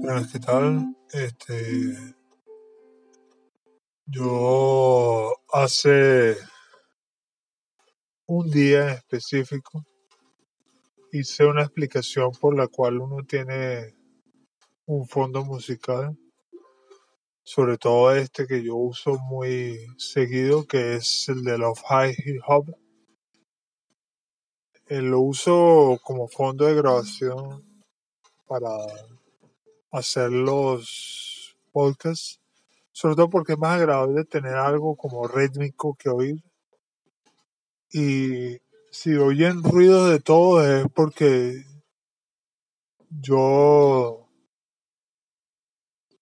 Bueno, ¿qué tal? Este, yo hace un día en específico hice una explicación por la cual uno tiene un fondo musical, sobre todo este que yo uso muy seguido, que es el de Love High Hip Hop. Eh, lo uso como fondo de grabación para hacer los podcasts, sobre todo porque es más agradable tener algo como rítmico que oír. Y si oyen ruido de todo es porque yo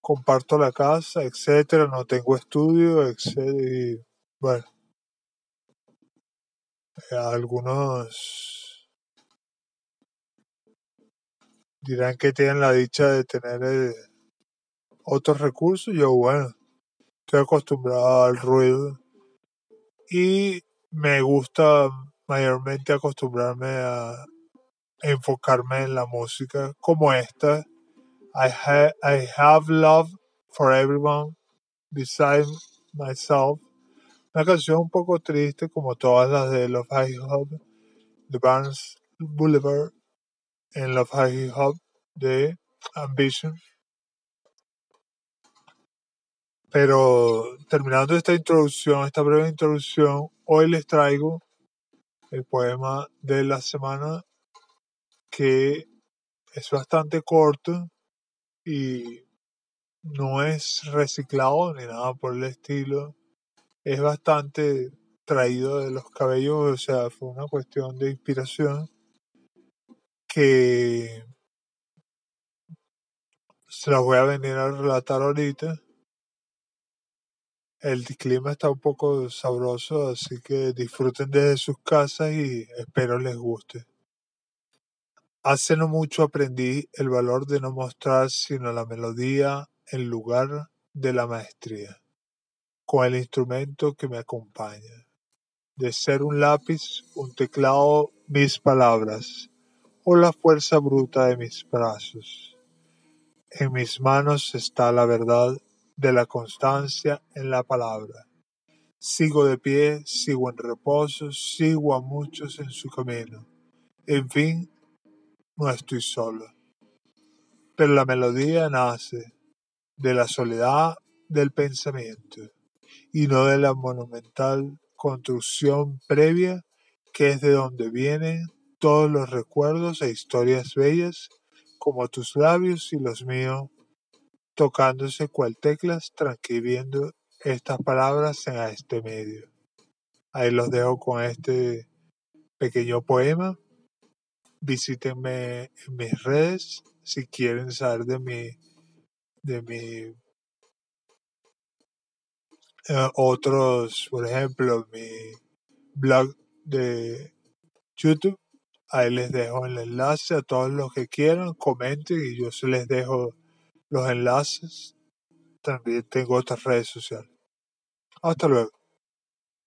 comparto la casa, etcétera, no tengo estudio, etcétera, bueno, eh, algunos dirán que tienen la dicha de tener eh, otros recursos, yo bueno, estoy acostumbrado al ruido y me gusta mayormente acostumbrarme a enfocarme en la música como esta. I, ha I have love for everyone besides myself. Una canción un poco triste como todas las de Love High Hop, The Barnes Boulevard en Love High Hop de Ambition. Pero terminando esta introducción, esta breve introducción, hoy les traigo el poema de la semana que es bastante corto y no es reciclado ni nada por el estilo. Es bastante traído de los cabellos, o sea, fue una cuestión de inspiración que se las voy a venir a relatar ahorita. El clima está un poco sabroso, así que disfruten desde sus casas y espero les guste. Hace no mucho aprendí el valor de no mostrar sino la melodía en lugar de la maestría, con el instrumento que me acompaña, de ser un lápiz, un teclado, mis palabras, o la fuerza bruta de mis brazos. En mis manos está la verdad de la constancia en la palabra. Sigo de pie, sigo en reposo, sigo a muchos en su camino. En fin, no estoy solo. Pero la melodía nace de la soledad del pensamiento y no de la monumental construcción previa que es de donde vienen todos los recuerdos e historias bellas como tus labios y los míos tocándose cual teclas transcribiendo estas palabras en este medio. Ahí los dejo con este pequeño poema visítenme en mis redes si quieren saber de mi de mi eh, otros por ejemplo mi blog de YouTube. Ahí les dejo el enlace a todos los que quieran comenten y yo se les dejo los enlaces. También tengo otras redes sociales. Hasta luego